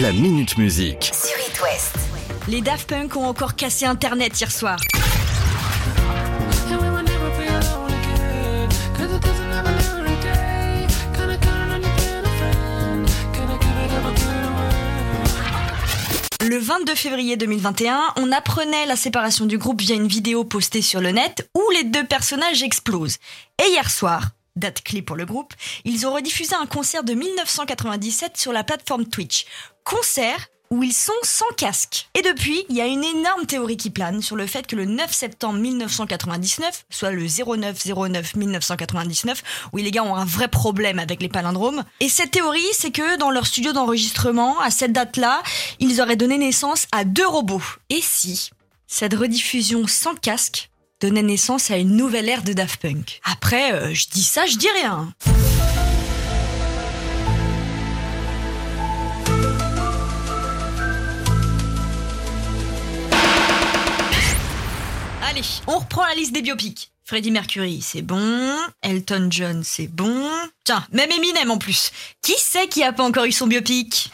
La Minute Musique. sur It West. Les Daft Punk ont encore cassé Internet hier soir. Le 22 février 2021, on apprenait la séparation du groupe via une vidéo postée sur le net où les deux personnages explosent. Et hier soir, date clé pour le groupe, ils ont rediffusé un concert de 1997 sur la plateforme Twitch. Concert où ils sont sans casque. Et depuis, il y a une énorme théorie qui plane sur le fait que le 9 septembre 1999, soit le 0909 1999, oui les gars ont un vrai problème avec les palindromes. Et cette théorie, c'est que dans leur studio d'enregistrement, à cette date-là, ils auraient donné naissance à deux robots. Et si cette rediffusion sans casque donnait naissance à une nouvelle ère de Daft Punk? Après, euh, je dis ça, je dis rien. On reprend la liste des biopics. Freddie Mercury, c'est bon. Elton John, c'est bon. Tiens, même Eminem en plus. Qui c'est qui a pas encore eu son biopic?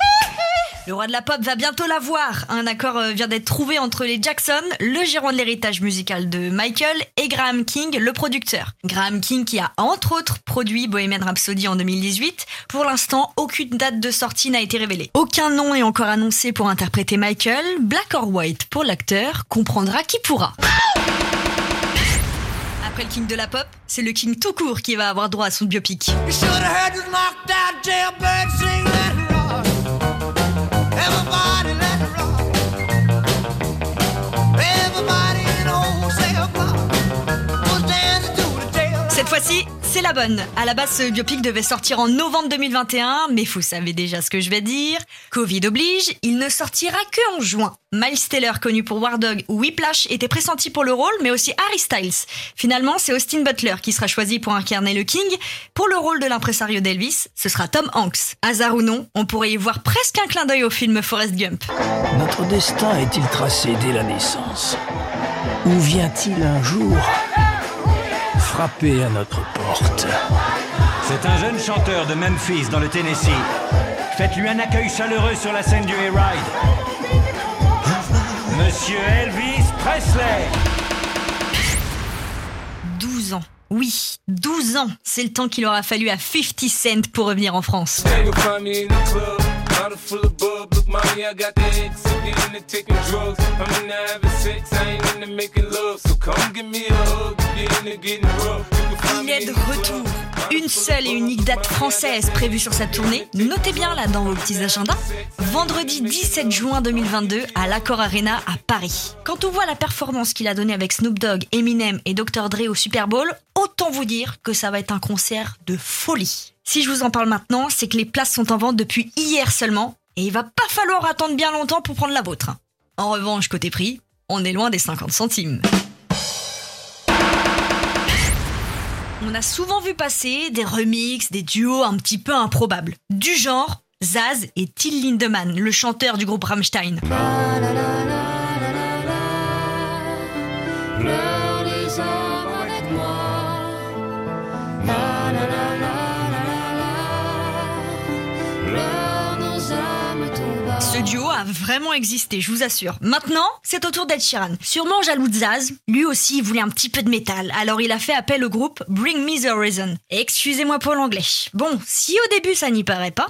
Le roi de la pop va bientôt l'avoir. Un accord euh, vient d'être trouvé entre les Jackson, le gérant de l'héritage musical de Michael, et Graham King, le producteur. Graham King qui a entre autres produit Bohemian Rhapsody en 2018. Pour l'instant, aucune date de sortie n'a été révélée. Aucun nom est encore annoncé pour interpréter Michael. Black or white pour l'acteur, comprendra qui pourra. Après le king de la pop, c'est le king tout court qui va avoir droit à son biopic. Cette fois-ci, c'est la bonne. À la base, ce biopic devait sortir en novembre 2021, mais vous savez déjà ce que je vais dire. Covid oblige, il ne sortira que en juin. Miles Taylor, connu pour War Dog ou Whiplash, était pressenti pour le rôle, mais aussi Harry Styles. Finalement, c'est Austin Butler qui sera choisi pour incarner le King. Pour le rôle de l'impresario d'Elvis, ce sera Tom Hanks. Hasard ou non, on pourrait y voir presque un clin d'œil au film Forrest Gump. Notre destin est-il tracé dès la naissance? Ou vient-il un jour frapper à notre porte C'est un jeune chanteur de Memphis dans le Tennessee. Faites-lui un accueil chaleureux sur la scène du Hayride. Monsieur Elvis Presley. 12 ans. Oui, 12 ans, c'est le temps qu'il aura fallu à 50 Cent pour revenir en France. They will find me in the club, bottle full of bub. Look, mommy, I got the X. If you're into taking drugs, I'm into having sex. I ain't into making love. So come give me a hug. If you're into getting rough, you can find Il est de retour. Une seule et unique date française prévue sur sa tournée. Notez bien là dans vos petits agendas. Vendredi 17 juin 2022 à l'Accor Arena à Paris. Quand on voit la performance qu'il a donnée avec Snoop Dogg, Eminem et Dr. Dre au Super Bowl, autant vous dire que ça va être un concert de folie. Si je vous en parle maintenant, c'est que les places sont en vente depuis hier seulement et il va pas falloir attendre bien longtemps pour prendre la vôtre. En revanche, côté prix, on est loin des 50 centimes. On a souvent vu passer des remixes, des duos un petit peu improbables. Du genre Zaz et Till Lindemann, le chanteur du groupe Rammstein. Ce duo a vraiment existé, je vous assure. Maintenant, c'est au tour d'Ed Sheeran. Sûrement jaloux de Zaz, lui aussi il voulait un petit peu de métal, alors il a fait appel au groupe Bring Me The Horizon. Excusez-moi pour l'anglais. Bon, si au début ça n'y paraît pas,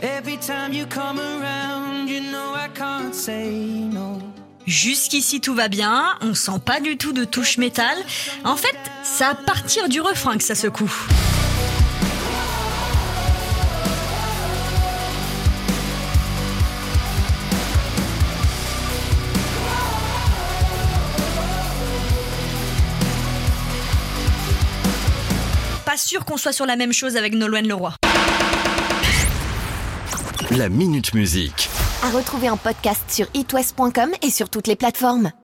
Every time you come around, you know I can't say no. Jusqu'ici tout va bien, on sent pas du tout de touche métal. En fait, c'est à partir du refrain que ça secoue. Pas sûr qu'on soit sur la même chose avec Nolwenn Leroy. La Minute Musique. À retrouver en podcast sur itwest.com et sur toutes les plateformes.